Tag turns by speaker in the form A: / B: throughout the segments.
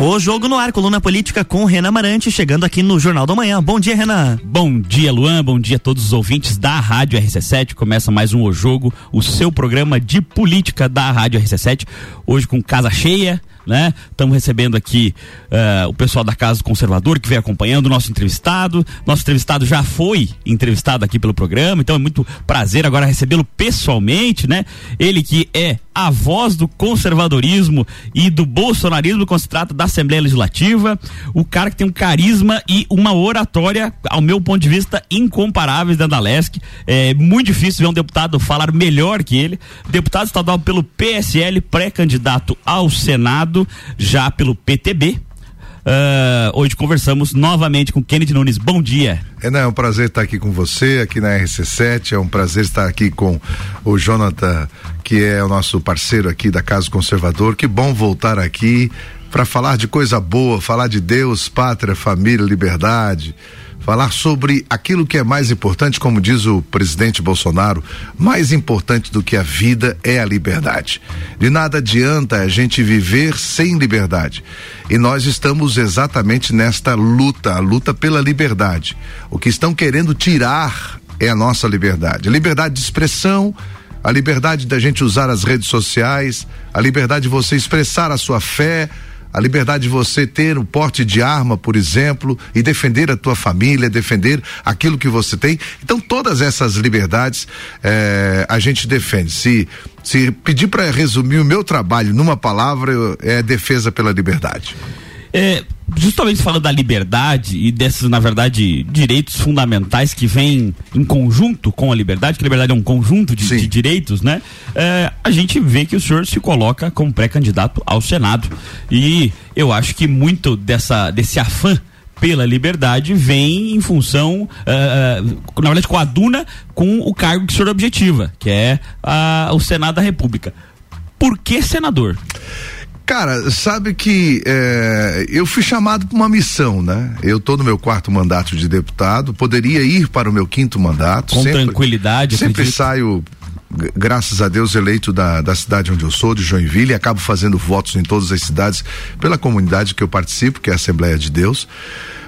A: O Jogo no Ar, coluna política com Renan Marante, chegando aqui no Jornal da Manhã. Bom dia, Renan.
B: Bom dia, Luan. Bom dia a todos os ouvintes da Rádio RC7. Começa mais um O Jogo, o seu programa de política da Rádio RC7. Hoje com casa cheia, né? Estamos recebendo aqui uh, o pessoal da Casa do Conservador que vem acompanhando o nosso entrevistado. Nosso entrevistado já foi entrevistado aqui pelo programa, então é muito prazer agora recebê-lo pessoalmente, né? Ele que é a voz do conservadorismo e do bolsonarismo quando se trata da Assembleia Legislativa, o cara que tem um carisma e uma oratória, ao meu ponto de vista, incomparáveis da Andalesc. É muito difícil ver um deputado falar melhor que ele. Deputado estadual pelo PSL, pré-candidato ao Senado já pelo PTB. Uh, hoje conversamos novamente com Kennedy Nunes. Bom dia.
C: É um prazer estar aqui com você, aqui na RC7. É um prazer estar aqui com o Jonathan, que é o nosso parceiro aqui da Casa Conservador. Que bom voltar aqui para falar de coisa boa, falar de Deus, pátria, família, liberdade falar sobre aquilo que é mais importante, como diz o presidente Bolsonaro, mais importante do que a vida é a liberdade. De nada adianta a gente viver sem liberdade. E nós estamos exatamente nesta luta, a luta pela liberdade. O que estão querendo tirar é a nossa liberdade. A liberdade de expressão, a liberdade da gente usar as redes sociais, a liberdade de você expressar a sua fé, a liberdade de você ter o porte de arma, por exemplo, e defender a tua família, defender aquilo que você tem. Então, todas essas liberdades eh, a gente defende. Se, se pedir para resumir o meu trabalho numa palavra, é defesa pela liberdade.
B: É, justamente falando da liberdade e desses, na verdade, direitos fundamentais que vêm em conjunto com a liberdade, que a liberdade é um conjunto de, de direitos, né? É, a gente vê que o senhor se coloca como pré-candidato ao Senado. E eu acho que muito dessa, desse afã pela liberdade vem em função, uh, na verdade, com a Duna, com o cargo que o senhor objetiva, que é uh, o Senado da República. Por que senador?
C: Cara, sabe que é, eu fui chamado para uma missão, né? Eu estou no meu quarto mandato de deputado, poderia ir para o meu quinto mandato.
B: Com sempre, tranquilidade,
C: Sempre acredito. saio graças a Deus, eleito da, da cidade onde eu sou, de Joinville, e acabo fazendo votos em todas as cidades pela comunidade que eu participo, que é a Assembleia de Deus.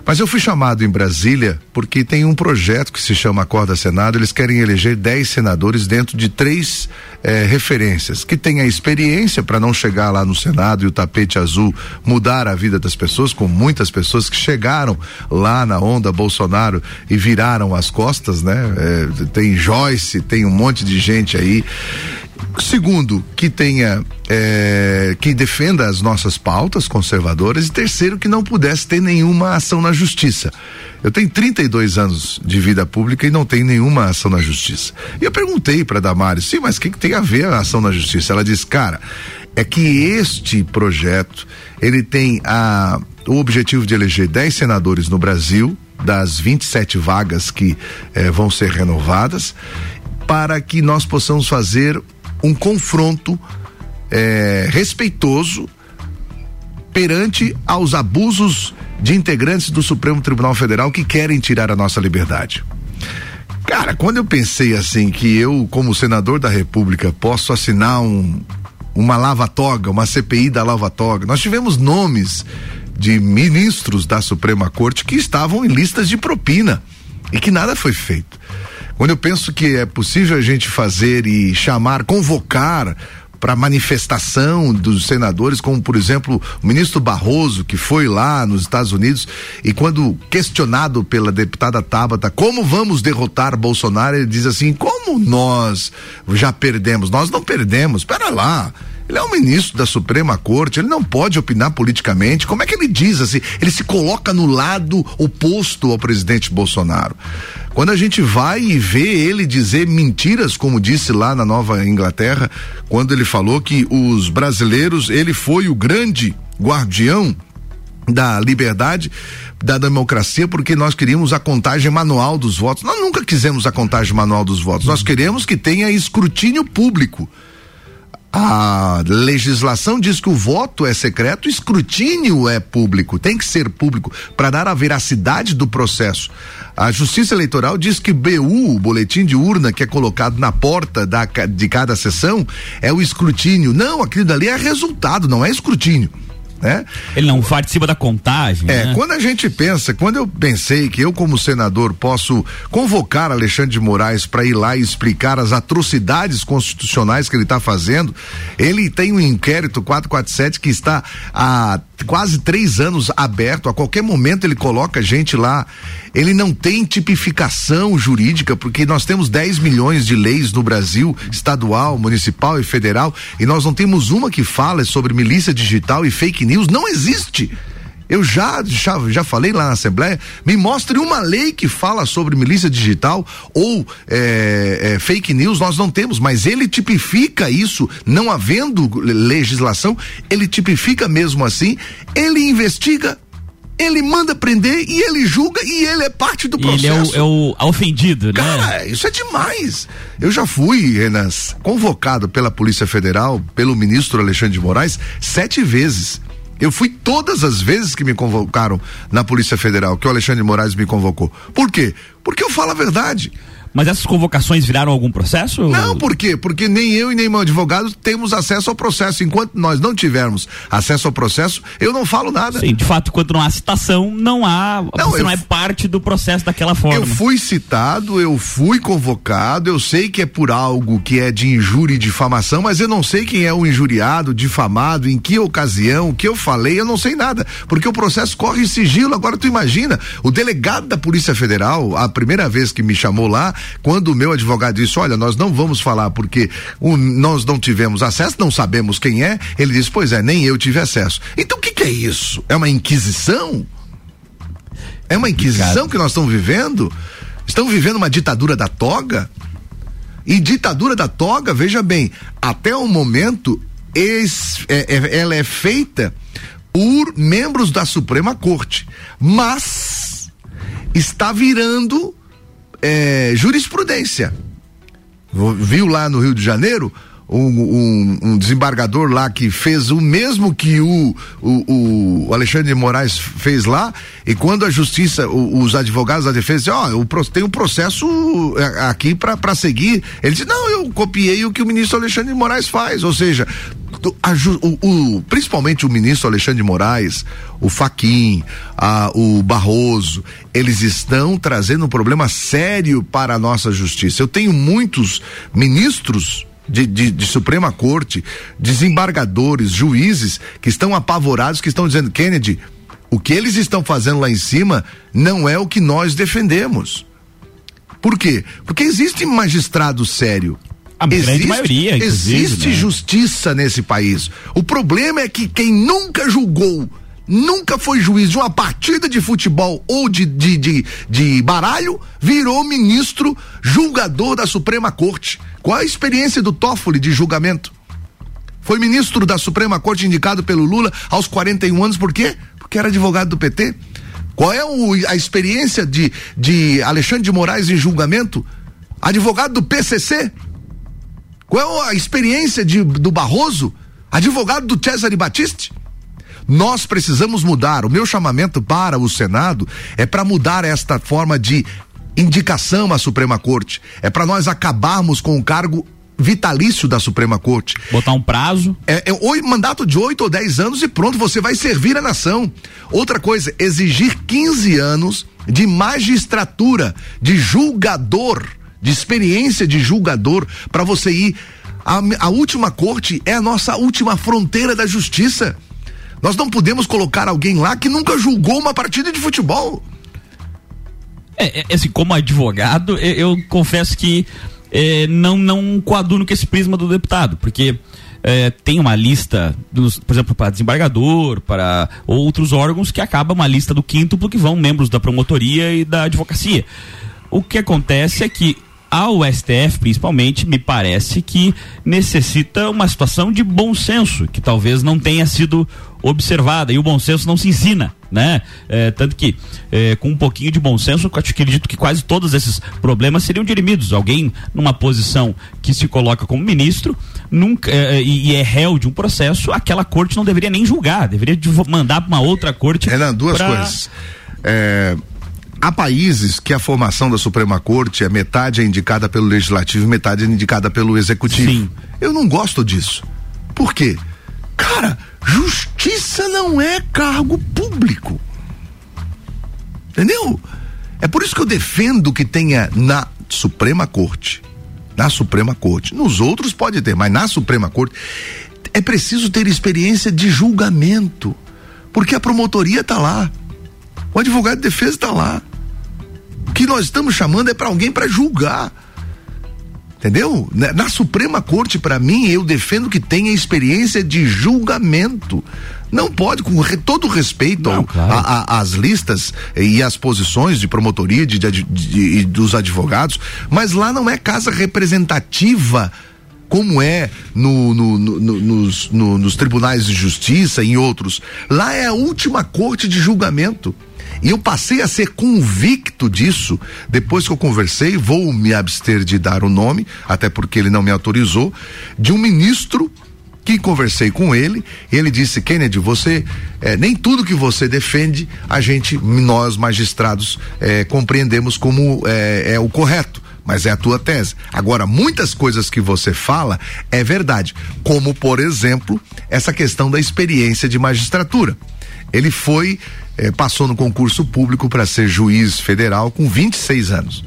C: Mas eu fui chamado em Brasília porque tem um projeto que se chama Acorda Senado. Eles querem eleger 10 senadores dentro de três eh, referências que tenha experiência para não chegar lá no Senado e o tapete azul mudar a vida das pessoas, com muitas pessoas que chegaram lá na onda Bolsonaro e viraram as costas, né? Eh, tem Joyce, tem um monte de gente aí. Segundo, que tenha, é, que defenda as nossas pautas conservadoras. E terceiro, que não pudesse ter nenhuma ação na justiça. Eu tenho 32 anos de vida pública e não tenho nenhuma ação na justiça. E eu perguntei para Damares, sim, mas o que, que tem a ver a ação na justiça? Ela disse, cara, é que este projeto ele tem a, o objetivo de eleger 10 senadores no Brasil, das 27 vagas que eh, vão ser renovadas, para que nós possamos fazer um confronto é, respeitoso perante aos abusos de integrantes do Supremo Tribunal Federal que querem tirar a nossa liberdade. Cara, quando eu pensei assim que eu, como senador da República, posso assinar um, uma lava-toga, uma CPI da lava-toga, nós tivemos nomes de ministros da Suprema Corte que estavam em listas de propina e que nada foi feito. Quando eu penso que é possível a gente fazer e chamar, convocar para manifestação dos senadores, como por exemplo o ministro Barroso, que foi lá nos Estados Unidos e quando questionado pela deputada Tabata como vamos derrotar Bolsonaro, ele diz assim: como nós já perdemos? Nós não perdemos, espera lá. Ele é um ministro da Suprema Corte, ele não pode opinar politicamente. Como é que ele diz assim? Ele se coloca no lado oposto ao presidente Bolsonaro. Quando a gente vai e vê ele dizer mentiras, como disse lá na Nova Inglaterra, quando ele falou que os brasileiros, ele foi o grande guardião da liberdade, da democracia, porque nós queríamos a contagem manual dos votos. Nós nunca quisemos a contagem manual dos votos. Nós queremos que tenha escrutínio público. A legislação diz que o voto é secreto, o escrutínio é público, tem que ser público para dar a veracidade do processo. A Justiça Eleitoral diz que BU, o boletim de urna que é colocado na porta da, de cada sessão, é o escrutínio. Não, aquilo dali é resultado, não é escrutínio. Né?
B: Ele não participa da contagem.
C: É,
B: né?
C: quando a gente pensa, quando eu pensei que eu, como senador, posso convocar Alexandre de Moraes para ir lá e explicar as atrocidades constitucionais que ele está fazendo, ele tem um inquérito 447 que está há quase três anos aberto, a qualquer momento ele coloca gente lá. Ele não tem tipificação jurídica, porque nós temos 10 milhões de leis no Brasil, estadual, municipal e federal, e nós não temos uma que fala sobre milícia digital e fake news. Não existe. Eu já, já, já falei lá na Assembleia, me mostre uma lei que fala sobre milícia digital ou é, é, fake news, nós não temos, mas ele tipifica isso, não havendo legislação, ele tipifica mesmo assim, ele investiga, ele manda prender e ele julga e ele é parte do processo.
B: Ele é o, é o ofendido,
C: né? Cara, isso é demais. Eu já fui, Renan, convocado pela Polícia Federal, pelo ministro Alexandre de Moraes, sete vezes. Eu fui todas as vezes que me convocaram na Polícia Federal, que o Alexandre de Moraes me convocou. Por quê? Porque eu falo a verdade.
B: Mas essas convocações viraram algum processo?
C: Não, por quê? Porque nem eu e nem meu advogado temos acesso ao processo. Enquanto nós não tivermos acesso ao processo, eu não falo nada.
B: Sim, de fato, quando não há citação, não há. Não, você não é parte do processo daquela forma.
C: Eu fui citado, eu fui convocado, eu sei que é por algo que é de injúria e difamação, mas eu não sei quem é o injuriado, difamado, em que ocasião, o que eu falei, eu não sei nada. Porque o processo corre em sigilo. Agora tu imagina, o delegado da Polícia Federal, a primeira vez que me chamou lá, quando o meu advogado disse: Olha, nós não vamos falar porque o, nós não tivemos acesso, não sabemos quem é, ele disse: Pois é, nem eu tive acesso. Então o que, que é isso? É uma inquisição? É uma inquisição que nós estamos vivendo? Estamos vivendo uma ditadura da toga? E ditadura da toga, veja bem, até o momento, é, é, ela é feita por membros da Suprema Corte, mas está virando é, jurisprudência. Viu lá no Rio de Janeiro um, um, um, desembargador lá que fez o mesmo que o, o, o, Alexandre de Moraes fez lá, e quando a justiça, o, os advogados da defesa ó, oh, tem um processo é, aqui para seguir. Ele disse, não, eu copiei o que o ministro Alexandre de Moraes faz, ou seja, a, o, o, principalmente o ministro Alexandre de Moraes, o Faquim, a, o Barroso, eles estão trazendo um problema sério para a nossa justiça. Eu tenho muitos ministros de, de, de, Suprema Corte, desembargadores, juízes que estão apavorados, que estão dizendo, Kennedy, o que eles estão fazendo lá em cima não é o que nós defendemos. Por quê? Porque existe magistrado sério.
B: A existe, grande maioria,
C: Existe né? justiça nesse país. O problema é que quem nunca julgou nunca foi juiz de uma partida de futebol ou de, de, de, de, baralho, virou ministro julgador da Suprema Corte. Qual a experiência do Toffoli de julgamento? Foi ministro da Suprema Corte indicado pelo Lula aos 41 anos, por quê? Porque era advogado do PT. Qual é o, a experiência de, de Alexandre de Moraes em julgamento? Advogado do PCC? Qual é a experiência de, do Barroso? Advogado do Cesare Battisti? Nós precisamos mudar. O meu chamamento para o Senado é para mudar esta forma de indicação à Suprema Corte. É para nós acabarmos com o cargo vitalício da Suprema Corte.
B: Botar um prazo?
C: É, é um mandato de oito ou dez anos e pronto, você vai servir a nação. Outra coisa, exigir 15 anos de magistratura, de julgador, de experiência de julgador, para você ir. A, a última corte é a nossa última fronteira da justiça. Nós não podemos colocar alguém lá que nunca julgou uma partida de futebol.
B: É, é assim, como advogado, eu, eu confesso que é, não, não coaduno com esse prisma do deputado, porque é, tem uma lista, dos, por exemplo, para desembargador, para outros órgãos, que acaba uma lista do quíntuplo que vão membros da promotoria e da advocacia. O que acontece é que ao STF, principalmente, me parece que necessita uma situação de bom senso, que talvez não tenha sido observada. E o bom senso não se ensina, né? É, tanto que, é, com um pouquinho de bom senso, eu acredito que quase todos esses problemas seriam dirimidos. Alguém numa posição que se coloca como ministro nunca é, e, e, é réu de um processo, aquela corte não deveria nem julgar, deveria mandar para uma outra corte.
C: Renan, duas pra... coisas. É, Há países que a formação da Suprema Corte é metade é indicada pelo Legislativo e metade é indicada pelo Executivo. Sim. Eu não gosto disso. Por quê? Cara, Justiça não é cargo público. Entendeu? É por isso que eu defendo que tenha na Suprema Corte. Na Suprema Corte. Nos outros pode ter, mas na Suprema Corte é preciso ter experiência de julgamento. Porque a promotoria está lá. O advogado de defesa está lá. O que nós estamos chamando é para alguém para julgar. Entendeu? Na, na Suprema Corte, para mim, eu defendo que tenha experiência de julgamento. Não pode, com re, todo respeito Não, claro. às listas e às posições de promotoria de, de, de, de, dos advogados, mas lá não é casa representativa como é no, no, no, nos, nos tribunais de justiça e em outros. Lá é a última corte de julgamento. E eu passei a ser convicto disso depois que eu conversei, vou me abster de dar o nome, até porque ele não me autorizou, de um ministro que conversei com ele, ele disse, Kennedy, você, é, nem tudo que você defende, a gente, nós magistrados, é, compreendemos como é, é o correto mas é a tua tese. Agora, muitas coisas que você fala é verdade, como por exemplo, essa questão da experiência de magistratura. Ele foi eh, passou no concurso público para ser juiz federal com 26 anos.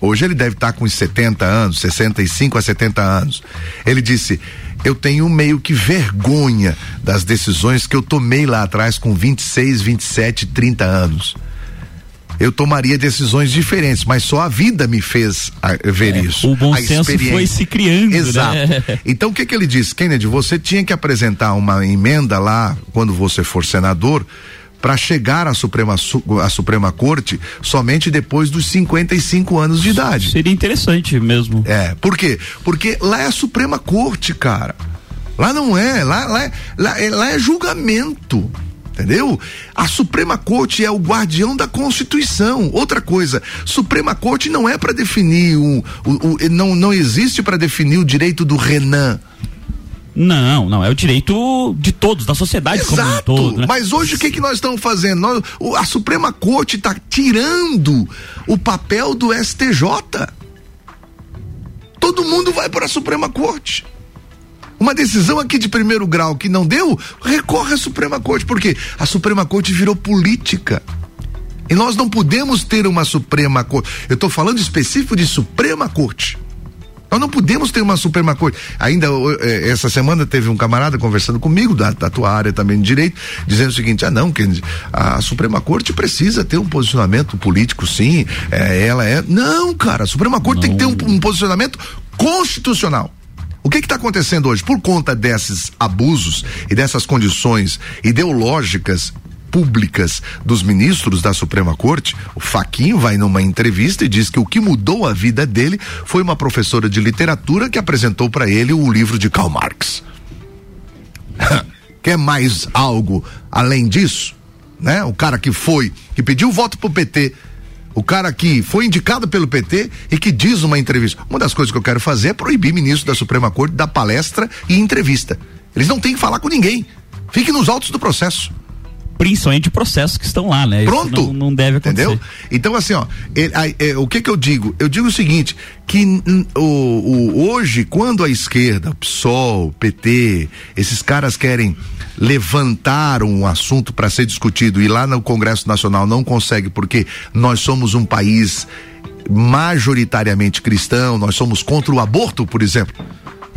C: Hoje ele deve estar tá com uns 70 anos, 65 a 70 anos. Ele disse: Eu tenho meio que vergonha das decisões que eu tomei lá atrás com 26, 27, 30 anos eu tomaria decisões diferentes, mas só a vida me fez a, ver é, isso.
B: O bom senso foi se criando.
C: Né? Exato. Né? Então o que que ele disse, Kennedy? Você tinha que apresentar uma emenda lá quando você for senador para chegar à Suprema, à Suprema Corte somente depois dos 55 anos de idade.
B: Seria interessante mesmo.
C: É, por quê? Porque lá é a Suprema Corte, cara. Lá não é, lá, lá, é, lá, é, lá é julgamento. Entendeu? A Suprema Corte é o guardião da Constituição. Outra coisa, Suprema Corte não é para definir o, o, o, não não existe para definir o direito do Renan.
B: Não, não, é o direito de todos, da sociedade Exato, como um todo. Né?
C: Mas hoje o que, que nós estamos fazendo? Nós, a Suprema Corte está tirando o papel do STJ. Todo mundo vai para a Suprema Corte. Uma decisão aqui de primeiro grau que não deu, recorre à Suprema Corte, porque a Suprema Corte virou política. E nós não podemos ter uma Suprema Corte. Eu estou falando específico de Suprema Corte. Nós não podemos ter uma Suprema Corte. Ainda eh, essa semana teve um camarada conversando comigo, da, da tua área também de direito, dizendo o seguinte: ah, não, Kennedy, a Suprema Corte precisa ter um posicionamento político, sim. É, ela é. Não, cara, a Suprema Corte não. tem que ter um, um posicionamento constitucional. O que está acontecendo hoje? Por conta desses abusos e dessas condições ideológicas públicas dos ministros da Suprema Corte, o Faquinho vai numa entrevista e diz que o que mudou a vida dele foi uma professora de literatura que apresentou para ele o livro de Karl Marx. Quer mais algo além disso? Né? O cara que foi, que pediu voto pro PT, o cara que foi indicado pelo PT e que diz numa entrevista. Uma das coisas que eu quero fazer é proibir ministro da Suprema Corte da palestra e entrevista. Eles não têm que falar com ninguém. Fique nos autos do processo
B: principalmente processos que estão lá, né?
C: Pronto.
B: Não, não, deve acontecer. Entendeu?
C: Então, assim, ó, ele, a, é, o que que eu digo? Eu digo o seguinte, que o, o, hoje, quando a esquerda, o PSOL, PT, esses caras querem levantar um assunto para ser discutido e lá no Congresso Nacional não consegue porque nós somos um país majoritariamente cristão, nós somos contra o aborto, por exemplo.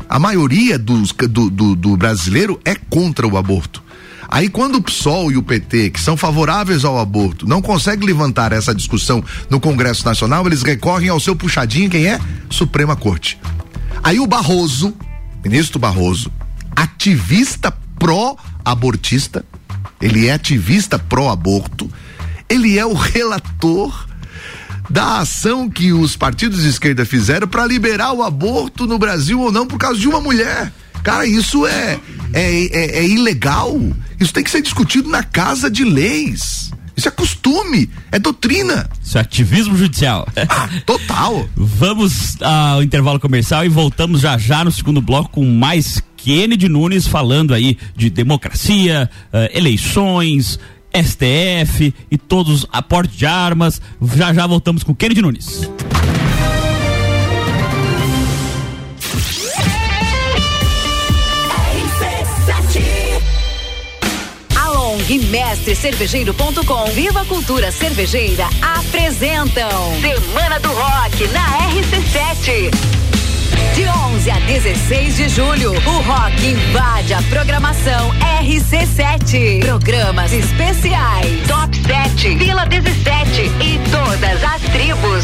C: A maioria dos, do, do, do brasileiro é contra o aborto. Aí quando o PSOL e o PT, que são favoráveis ao aborto, não conseguem levantar essa discussão no Congresso Nacional, eles recorrem ao seu puxadinho, quem é? Suprema Corte. Aí o Barroso, ministro Barroso, ativista pró-abortista, ele é ativista pró-aborto, ele é o relator da ação que os partidos de esquerda fizeram para liberar o aborto no Brasil ou não por causa de uma mulher. Cara, isso é, é, é, é ilegal. Isso tem que ser discutido na casa de leis. Isso é costume, é doutrina.
B: Isso é ativismo judicial.
C: Ah, total.
B: Vamos ao intervalo comercial e voltamos já já no segundo bloco com mais Kennedy Nunes falando aí de democracia, uh, eleições, STF e todos aporte de armas. Já já voltamos com Kennedy Nunes.
D: E Viva Cultura Cervejeira apresentam Semana do Rock na RC7. De 11 a 16 de julho, o rock invade a programação RC7. Programas especiais, Top 7, Vila 17 e todas as tribos.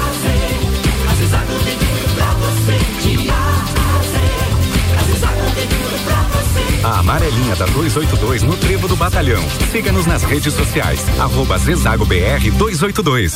E: Da 282 no Trevo do Batalhão. Siga-nos nas redes sociais. Arroba Zezago BR 282.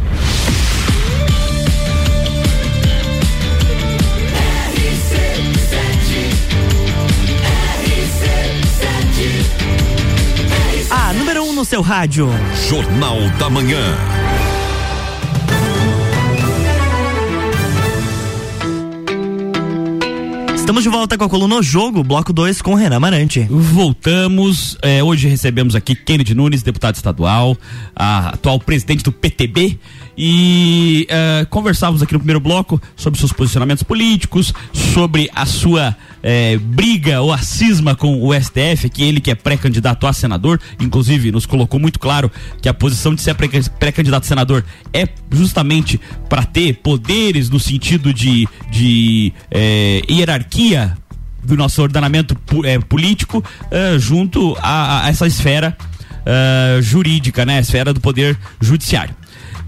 A: No seu rádio.
F: Jornal da Manhã.
A: Estamos de volta com a coluna O Jogo, bloco 2 com Renan Marante.
B: Voltamos. eh, hoje recebemos aqui Kennedy Nunes, deputado estadual, a atual presidente do PTB. E eh, conversávamos aqui no primeiro bloco sobre seus posicionamentos políticos, sobre a sua eh, briga ou a cisma com o STF, que ele que é pré-candidato a senador, inclusive nos colocou muito claro que a posição de ser pré- pré-candidato a senador é justamente para ter poderes no sentido de, de eh, hierarquia do nosso ordenamento político junto a, a essa esfera jurídica, né? A esfera do poder judiciário.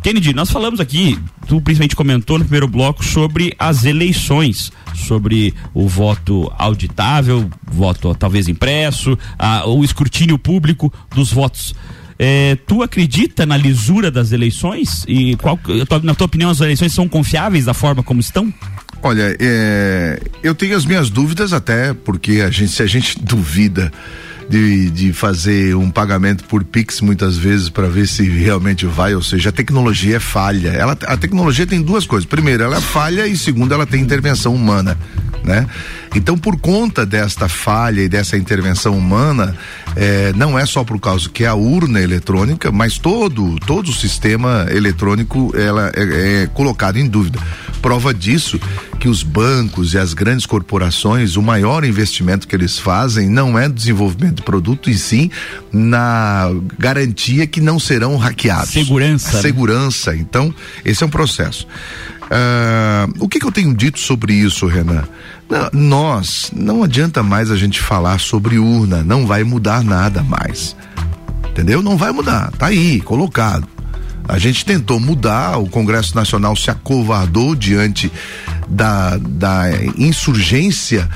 B: Kennedy, nós falamos aqui, tu principalmente comentou no primeiro bloco sobre as eleições, sobre o voto auditável, voto talvez impresso, a- o escrutínio público dos votos. Eh, tu acredita na lisura das eleições? E qual, na tua opinião, as eleições são confiáveis da forma como estão?
C: Olha, é, eu tenho as minhas dúvidas até porque a gente, se a gente duvida de, de fazer um pagamento por Pix muitas vezes para ver se realmente vai, ou seja, a tecnologia é falha. Ela, a tecnologia tem duas coisas. Primeiro, ela é falha e segundo, ela tem intervenção humana, né? Então, por conta desta falha e dessa intervenção humana, eh, não é só por causa que é a urna eletrônica, mas todo todo o sistema eletrônico ela é, é colocado em dúvida. Prova disso que os bancos e as grandes corporações, o maior investimento que eles fazem não é no desenvolvimento de produto, e sim na garantia que não serão hackeados.
B: Segurança, né?
C: Segurança. Então, esse é um processo. Ah, o que, que eu tenho dito sobre isso, Renan? Não, nós, não adianta mais a gente falar sobre urna, não vai mudar nada mais. Entendeu? Não vai mudar, tá aí, colocado. A gente tentou mudar, o Congresso Nacional se acovardou diante da, da insurgência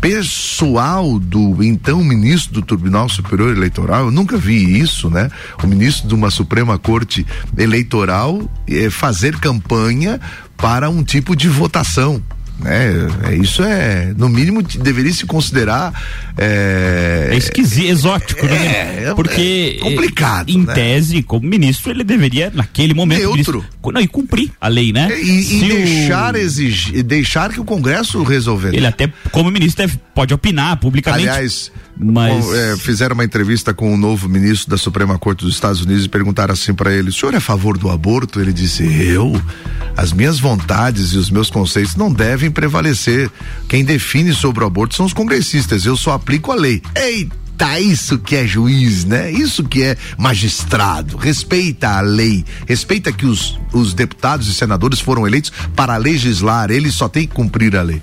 C: pessoal do então ministro do Tribunal Superior Eleitoral, eu nunca vi isso, né? O ministro de uma Suprema Corte Eleitoral eh, fazer campanha para um tipo de votação né? É, isso é, no mínimo, deveria se considerar. É,
B: é esquisito, exótico, né? é,
C: né? Porque. É complicado.
B: Em
C: né?
B: tese, como ministro, ele deveria, naquele momento.
C: Neutro.
B: Não, e cumprir a lei, né?
C: E, e deixar o... exigir, deixar que o Congresso resolvesse.
B: Ele até, como ministro, deve, pode opinar publicamente.
C: Aliás, mas...
B: É,
C: fizeram uma entrevista com o novo ministro da Suprema Corte dos Estados Unidos e perguntaram assim para ele: o senhor é a favor do aborto? Ele disse: eu? As minhas vontades e os meus conceitos não devem prevalecer. Quem define sobre o aborto são os congressistas. Eu só aplico a lei. Eita! Tá, isso que é juiz, né? Isso que é magistrado. Respeita a lei. Respeita que os, os deputados e senadores foram eleitos para legislar. Eles só têm que cumprir a lei.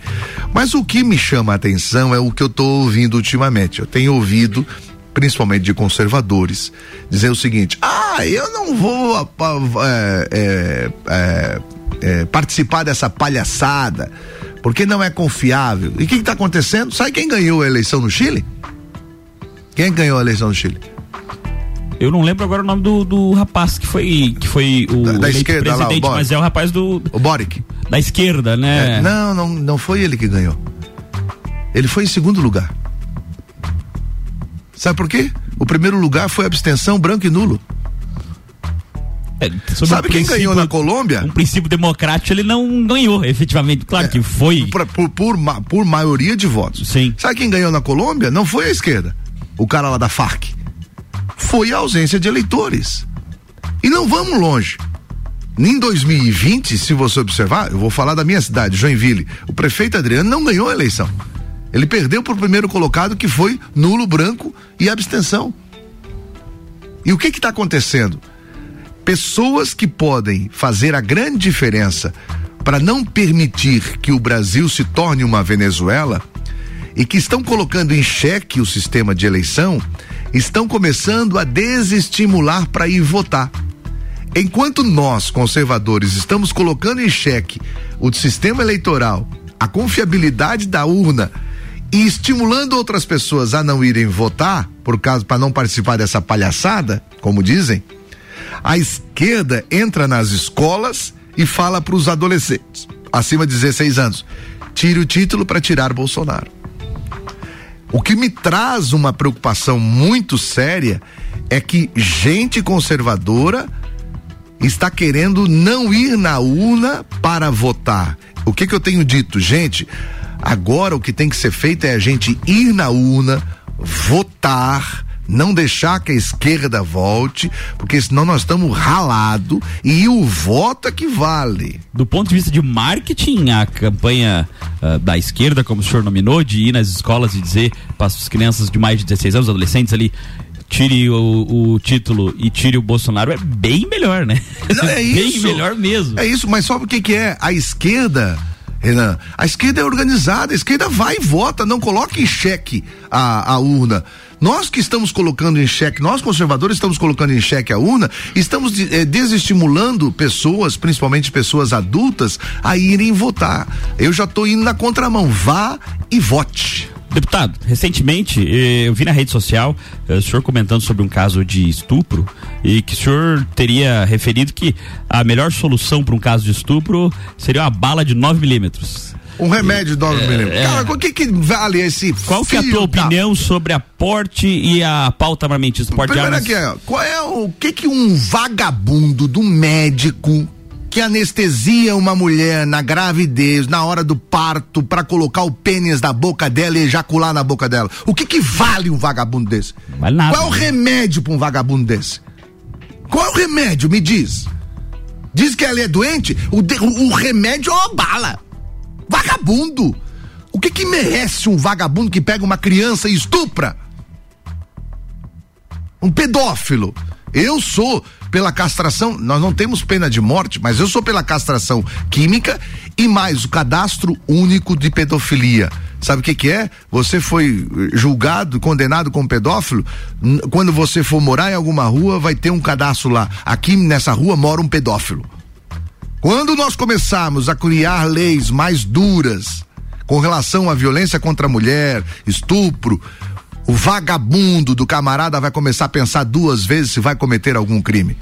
C: Mas o que me chama a atenção é o que eu estou ouvindo ultimamente. Eu tenho ouvido principalmente de conservadores, dizer o seguinte: ah, eu não vou é, é, é, é, participar dessa palhaçada, porque não é confiável. E o que está acontecendo? Sabe quem ganhou a eleição no Chile? Quem ganhou a eleição no Chile?
B: Eu não lembro agora o nome do, do rapaz que foi que foi o
C: da, da esquerda
B: presidente,
C: lá, o
B: mas é o rapaz do
C: o Boric.
B: Da esquerda, né?
C: É, não, não, não foi ele que ganhou. Ele foi em segundo lugar. Sabe por quê? O primeiro lugar foi abstenção branco e nulo.
B: É,
C: Sabe quem ganhou na Colômbia?
B: Um princípio democrático ele não ganhou, efetivamente. Claro é, que foi.
C: Por, por, por, por, maioria de votos.
B: Sim.
C: Sabe quem ganhou na Colômbia? Não foi a esquerda o cara lá da FARC, foi a ausência de eleitores. E não vamos longe. Em 2020, se você observar, eu vou falar da minha cidade, Joinville. O prefeito Adriano não ganhou a eleição. Ele perdeu para o primeiro colocado, que foi nulo, branco e abstenção. E o que está acontecendo? Pessoas que podem fazer a grande diferença para não permitir que o Brasil se torne uma Venezuela e que estão colocando em xeque o sistema de eleição, estão começando a desestimular para ir votar. Enquanto nós, conservadores, estamos colocando em xeque o sistema eleitoral, a confiabilidade da urna e estimulando outras pessoas a não irem votar, por causa para não participar dessa palhaçada, como dizem, a esquerda entra nas escolas e fala para os adolescentes acima de 16 anos: tire o título para tirar Bolsonaro. O que me traz uma preocupação muito séria é que gente conservadora está querendo não ir na urna para votar. O que que eu tenho dito, gente? Agora o que tem que ser feito é a gente ir na urna, votar, não deixar que a esquerda volte, porque senão nós estamos ralado e o voto é que vale.
B: Do ponto de vista de marketing, a campanha uh, da esquerda, como o senhor nominou, de ir nas escolas e dizer para as crianças de mais de 16 anos, adolescentes ali, tire o, o, título e tire o Bolsonaro é bem melhor, né?
C: Não, é
B: bem
C: isso.
B: melhor mesmo.
C: É isso, mas sabe o que que é? A esquerda Renan, a esquerda é organizada, a esquerda vai e vota, não coloca em xeque a, a urna. Nós que estamos colocando em xeque, nós conservadores estamos colocando em xeque a urna, estamos eh, desestimulando pessoas, principalmente pessoas adultas, a irem votar. Eu já estou indo na contramão. Vá e vote.
B: Deputado, recentemente eh, eu vi na rede social eh, o senhor comentando sobre um caso de estupro e que o senhor teria referido que a melhor solução para um caso de estupro seria uma bala de 9 milímetros.
C: Um remédio de 9 milímetros. É, Cara, o que que vale esse
B: Qual que é a tua opinião sobre a porte e a pauta armamentista? Porte
C: Primeiro aqui, qual é o que que um vagabundo do médico que anestesia uma mulher na gravidez, na hora do parto, para colocar o pênis na boca dela e ejacular na boca dela. O que que vale um vagabundo desse?
B: Vale nada.
C: Qual é o remédio para um vagabundo desse? Qual é o remédio? Me diz. Diz que ela é doente? O, de, o, o remédio é uma bala. Vagabundo! O que que merece um vagabundo que pega uma criança e estupra? Um pedófilo. Eu sou pela castração, nós não temos pena de morte, mas eu sou pela castração química e mais o cadastro único de pedofilia. Sabe o que que é? Você foi eh, julgado, condenado como pedófilo, quando você for morar em alguma rua, vai ter um cadastro lá. Aqui nessa rua mora um pedófilo. Quando nós começarmos a criar leis mais duras com relação à violência contra a mulher, estupro, o vagabundo do camarada vai começar a pensar duas vezes se vai cometer algum crime.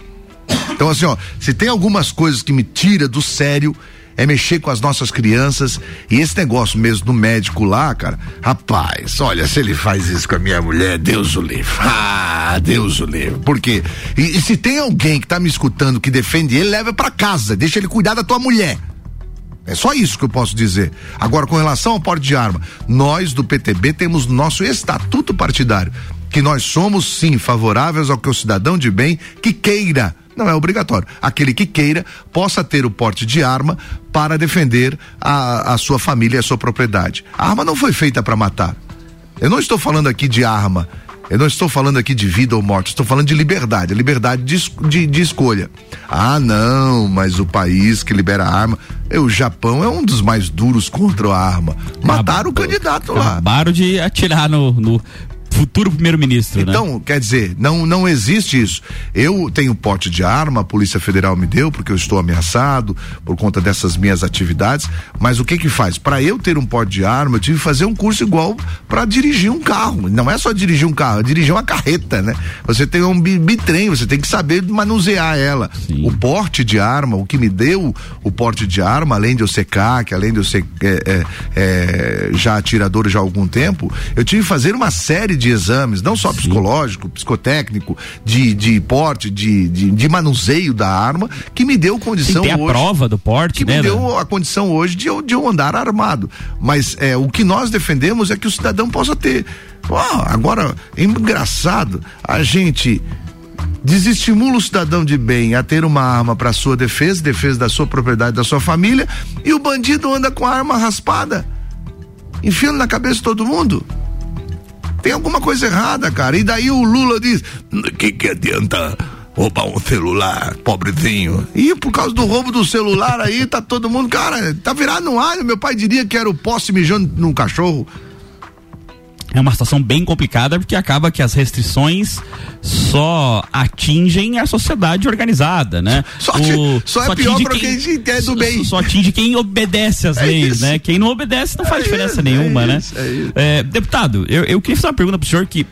C: Então, assim, ó, se tem algumas coisas que me tira do sério, é mexer com as nossas crianças. E esse negócio mesmo do médico lá, cara, rapaz, olha, se ele faz isso com a minha mulher, Deus o livre. Ah, Deus o livre. Por quê? E, e se tem alguém que tá me escutando que defende ele, leva pra casa, deixa ele cuidar da tua mulher. É só isso que eu posso dizer. Agora, com relação ao porte de arma, nós do PTB temos nosso estatuto partidário, que nós somos sim favoráveis ao que o cidadão de bem que queira, não é obrigatório, aquele que queira possa ter o porte de arma para defender a, a sua família e a sua propriedade. A arma não foi feita para matar. Eu não estou falando aqui de arma. Eu não estou falando aqui de vida ou morte, estou falando de liberdade, a liberdade de, de, de escolha. Ah, não, mas o país que libera arma, é, o Japão é um dos mais duros contra a arma. Mataram o candidato lá.
B: Acabaram de atirar no, no futuro primeiro-ministro, né?
C: Então, quer dizer, não, não existe isso. Eu tenho porte de arma, a Polícia Federal me deu, porque eu estou ameaçado por conta dessas minhas atividades. Mas o que que faz? Para eu ter um porte de arma, eu tive que fazer um curso igual para dirigir um carro. Não é só dirigir um carro, é dirigir uma carreta, né? Você tem um bi- bitrem, você tem que saber manusear ela. O porte de arma, o que me deu o porte de arma, além de eu ser CAC, além de eu ser é, é, é, já atirador já há algum tempo, eu tive que fazer uma série de exames, não só psicológico, psicotécnico, de, de porte, de, de, de manuseio da arma, que me deu condição
B: Tem a
C: hoje
B: prova do porte,
C: que
B: né?
C: me deu a condição hoje de eu, de eu andar armado. Mas é, o que nós defendemos é que o cidadão possa ter. Agora, é engraçado, a gente desestimula o cidadão de bem a ter uma arma para sua defesa, defesa da sua propriedade, da sua família, e o bandido anda com a arma raspada, enfiando na cabeça de todo mundo. Tem alguma coisa errada, cara. E daí o Lula diz: que que adianta roubar um celular, pobrezinho? E por causa do roubo do celular aí, tá todo mundo, cara, tá virado no alho. Meu pai diria que era o poste mijando num cachorro.
B: É uma situação bem complicada porque acaba que as restrições só atingem a sociedade organizada, né?
C: Só ati- só é pior
B: atinge
C: pra quem é do
B: só-
C: bem.
B: Só atinge quem obedece às
C: É
B: leis,
C: isso.
B: né? Quem não obedece não faz
C: É
B: diferença
C: isso,
B: nenhuma,
C: é
B: né?
C: isso, é isso.
B: É, deputado, eu, eu queria fazer uma pergunta pro senhor que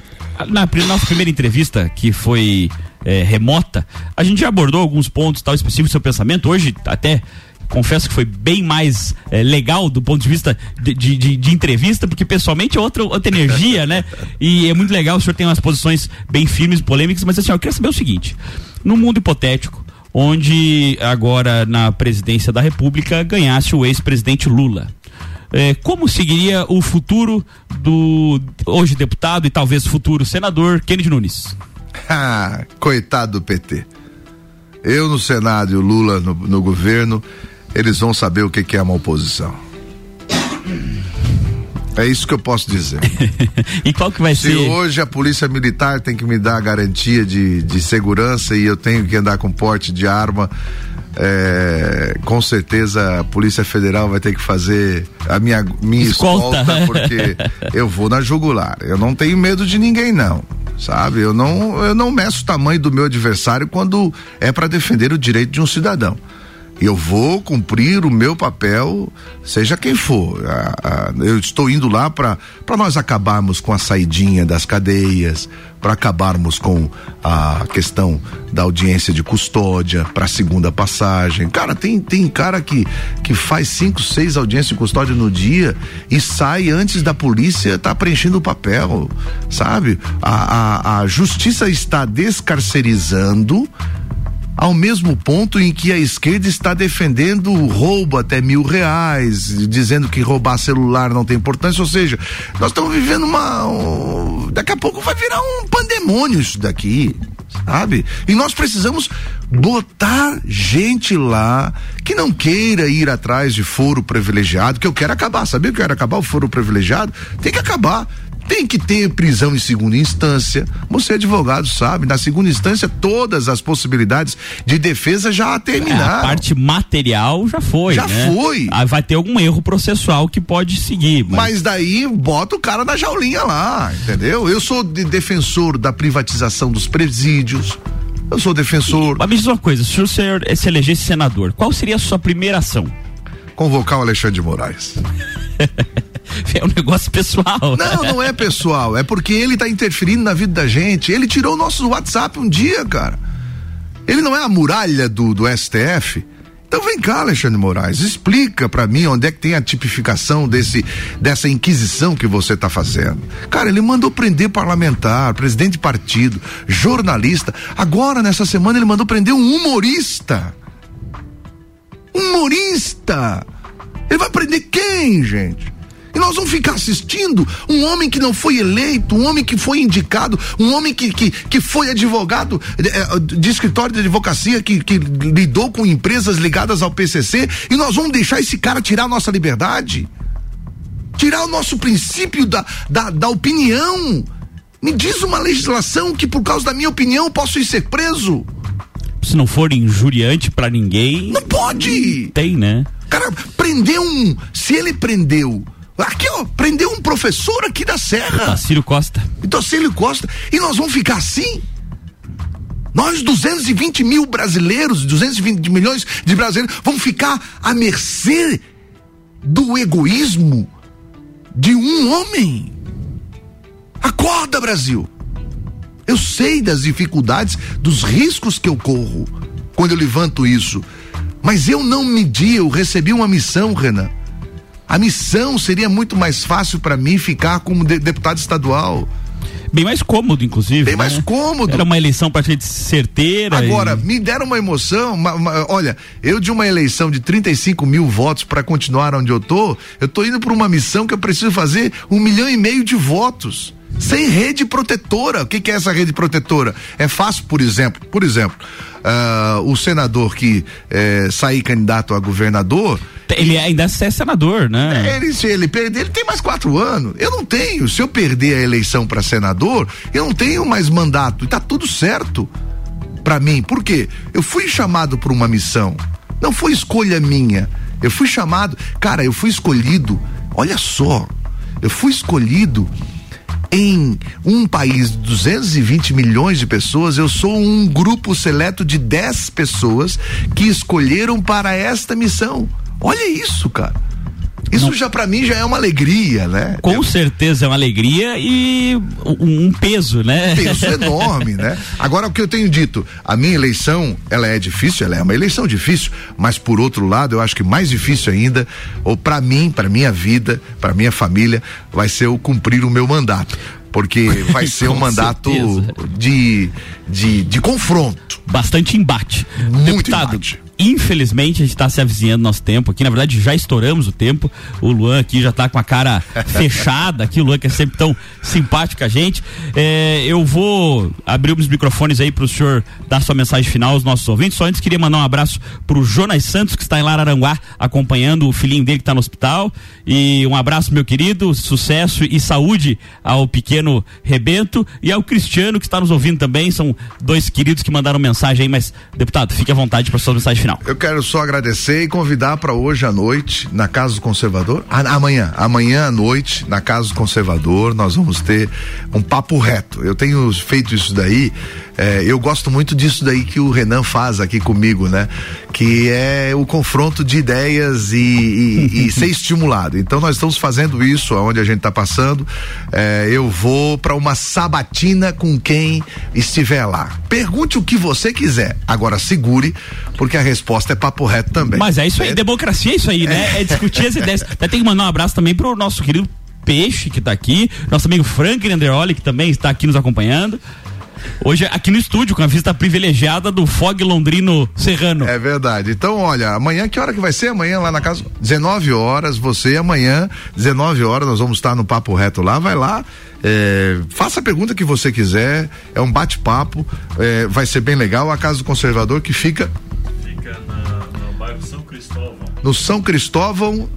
B: na nossa primeira entrevista, que foi é, remota, a gente já abordou alguns pontos tal específicos do seu pensamento. Hoje, até confesso que foi bem mais é, legal do ponto de vista de, de, de- entrevista, porque pessoalmente é outra, outra energia, né? E é muito legal, o senhor tem umas posições bem firmes, polêmicas, mas assim, ó, eu queria saber o seguinte: num mundo hipotético, onde agora na presidência da República ganhasse o ex-presidente Lula. É, como seguiria o futuro do hoje deputado e talvez futuro senador Kennedy Nunes?
C: Ah, coitado do PT. Eu no Senado e o Lula no, no governo, eles vão saber o que, que é uma oposição. É isso que eu posso dizer.
B: e qual que vai
C: Se
B: ser?
C: hoje a polícia militar tem que me dar garantia de, de segurança e eu tenho que andar com porte de arma, é, com certeza a Polícia Federal vai ter que fazer a minha, minha
B: Escolta.
C: escolta, porque eu vou na jugular. Eu não tenho medo de ninguém, não. Sabe? Eu não, eu não meço o tamanho do meu adversário quando é para defender o direito de um cidadão. Eu vou cumprir o meu papel, seja quem for. Ah, ah, eu estou indo lá para nós acabarmos com a saidinha das cadeias, para acabarmos com a questão da audiência de custódia para a segunda passagem. Cara, tem, tem cara que, que faz cinco, seis audiências de custódia no dia e sai antes da polícia tá preenchendo o papel, sabe? A, a, a justiça está descarcerizando ao mesmo ponto em que a esquerda está defendendo o roubo até mil reais, dizendo que roubar celular não tem importância, ou seja, nós estamos vivendo uma. um- daqui a pouco vai virar um pandemônio isso daqui, sabe? E nós precisamos botar gente lá que não queira ir atrás de foro privilegiado, que eu quero acabar, sabia que eu quero acabar o foro privilegiado? Tem que acabar. Tem que ter prisão em segunda instância. Você, advogado, sabe, na segunda instância, todas as possibilidades de defesa já terminaram.
B: É, a parte material já foi.
C: Já
B: né?
C: foi.
B: Ah, vai ter algum erro processual que pode seguir. Mas,
C: Mas daí bota o cara na jaulinha lá, entendeu? Eu sou de defensor da privatização dos presídios. Eu sou defensor.
B: Mas me diz uma coisa: se o senhor se elegesse senador, qual seria a sua primeira ação?
C: Convocar o Alexandre de Moraes.
B: É um negócio pessoal.
C: Não, não é pessoal. É porque ele tá interferindo na vida da gente. Ele tirou o nosso WhatsApp um dia, cara. Ele não é a muralha do, do STF. Então vem cá, Alexandre Moraes, explica para mim onde é que tem a tipificação desse dessa inquisição que você tá fazendo. Cara, ele mandou prender parlamentar, presidente de partido, jornalista. Agora nessa semana ele mandou prender um humorista. Humorista. Ele vai prender quem, gente? E nós vamos ficar assistindo um homem que não foi eleito, um homem que foi indicado, um homem que, que, que foi advogado de, de escritório de advocacia, que, que lidou com empresas ligadas ao PCC, e nós vamos deixar esse cara tirar a nossa liberdade? Tirar o nosso princípio da, da, da opinião? Me diz uma legislação que, por causa da minha opinião, posso ir ser preso?
B: Se não for injuriante para ninguém.
C: Não pode!
B: Tem, né?
C: Cara, prendeu um. Se ele prendeu. Aqui, ó, prendeu um professor aqui da Serra.
B: Tacílio Costa.
C: Tacílio Costa. E nós vamos ficar assim? Nós, 220 mil brasileiros, 220 milhões de brasileiros, vamos ficar à mercê do egoísmo de um homem. Acorda, Brasil. Eu sei das dificuldades, dos riscos que eu corro quando eu levanto isso. Mas eu não medi, eu recebi uma missão, Renan. A missão seria muito mais fácil para mim ficar como de, deputado estadual.
B: Bem mais cômodo, inclusive.
C: Bem
B: né?
C: mais cômodo.
B: Era uma eleição pra gente certeira.
C: Agora,
B: e...
C: me deram uma emoção. Uma, uma, olha, eu de uma eleição de 35 mil votos para continuar onde eu tô, eu tô indo para uma missão que eu preciso fazer um milhão e meio de votos sem rede protetora. O que, que, é essa rede protetora? É fácil, por exemplo, por exemplo, uh, o senador que eh, sair candidato a governador.
B: Ele ainda é senador, né?
C: Ele, se ele perder, ele tem mais quatro anos. Eu não tenho. Se eu perder a eleição para senador, eu não tenho mais mandato. E tá tudo certo para mim. Por quê? Eu fui chamado por uma missão. Não foi escolha minha. Eu fui chamado. Cara, eu fui escolhido. Olha só. Eu fui escolhido em um país de 220 milhões de pessoas, eu sou um grupo seleto de 10 pessoas que escolheram para esta missão. Olha isso, cara. Isso Não. já para mim já é uma alegria, né?
B: Com é. certeza é uma alegria e um, um peso, né?
C: Peso enorme, né? Agora o que eu tenho dito, a minha eleição, ela é difícil, ela é uma eleição difícil, mas por outro lado, eu acho que mais difícil ainda, ou para mim, para minha vida, para minha família, vai ser o cumprir o meu mandato porque vai ser um mandato de, de, de confronto.
B: Bastante embate.
C: Muito
B: Deputado,
C: embate.
B: Infelizmente, a gente está se avizinhando nosso tempo aqui. Na verdade, já estouramos o tempo. O Luan aqui já está com a cara fechada aqui. O Luan que é sempre tão simpático a gente. É, eu vou abrir os microfones aí para o senhor dar sua mensagem final aos nossos ouvintes. Só antes queria mandar um abraço para o Jonas Santos, que está em Lararanguá, acompanhando o filhinho dele que está no hospital. E um abraço, meu querido. Sucesso e saúde ao pequeno Rebento e ao Cristiano, que está nos ouvindo também. São dois queridos que mandaram mensagem aí, mas, deputado, fique à vontade para sua mensagem final.
C: Eu quero só agradecer e convidar para hoje à noite, na Casa do Conservador. A, amanhã, amanhã à noite, na Casa do Conservador, nós vamos ter um papo reto. Eu tenho feito isso daí. É, eu gosto muito disso daí que o Renan faz aqui comigo, né? Que é o confronto de ideias e, e, e ser estimulado. Então nós estamos fazendo isso aonde a gente está passando. É, eu vou para uma sabatina com quem estiver lá. Pergunte o que você quiser. Agora segure, porque a resposta é papo reto também.
B: Mas é isso aí, é. democracia é isso aí, né? É discutir as ideias. Até tem que mandar um abraço também pro nosso querido Peixe, que está aqui, nosso amigo Frank Andreoli, que também está aqui nos acompanhando. Hoje aqui no estúdio, com a vista privilegiada do Fog Londrino Serrano.
C: É verdade. Então, olha, amanhã que hora que vai ser? Amanhã lá na casa? 19 horas, você amanhã, 19 horas, nós vamos estar no Papo Reto lá, vai lá. É, faça a pergunta que você quiser, é um bate-papo, é, vai ser bem legal. A Casa do Conservador que fica
G: Fica na, No
C: São Cristóvão,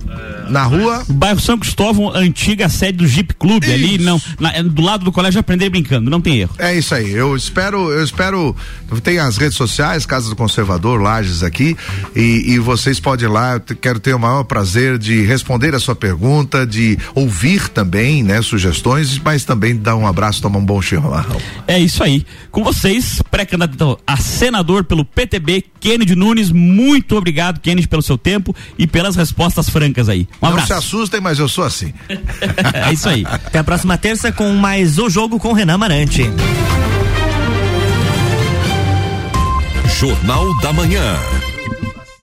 C: na rua.
B: Bairro São Cristóvão, antiga sede do Jeep Clube, ali, não, na- do lado do colégio Aprender Brincando, não tem erro.
C: É isso aí. Eu espero, eu espero. Tem as redes sociais, Casa do Conservador, Lages aqui, e, e vocês podem ir lá. Quero ter o maior prazer de responder a sua pergunta, de ouvir também, né, sugestões, mas também dar um abraço, tomar um bom chimarrão.
B: É isso aí. Com vocês, pré-candidato a senador pelo PTB, Kennedy Nunes. Muito obrigado, Kennedy, pelo seu tempo e pelas respostas francas aí. Um
C: Não
B: abraço.
C: se assustem, mas eu sou assim.
B: é isso aí.
A: Até a próxima terça com mais o jogo com Renan Marante.
F: Jornal da Manhã.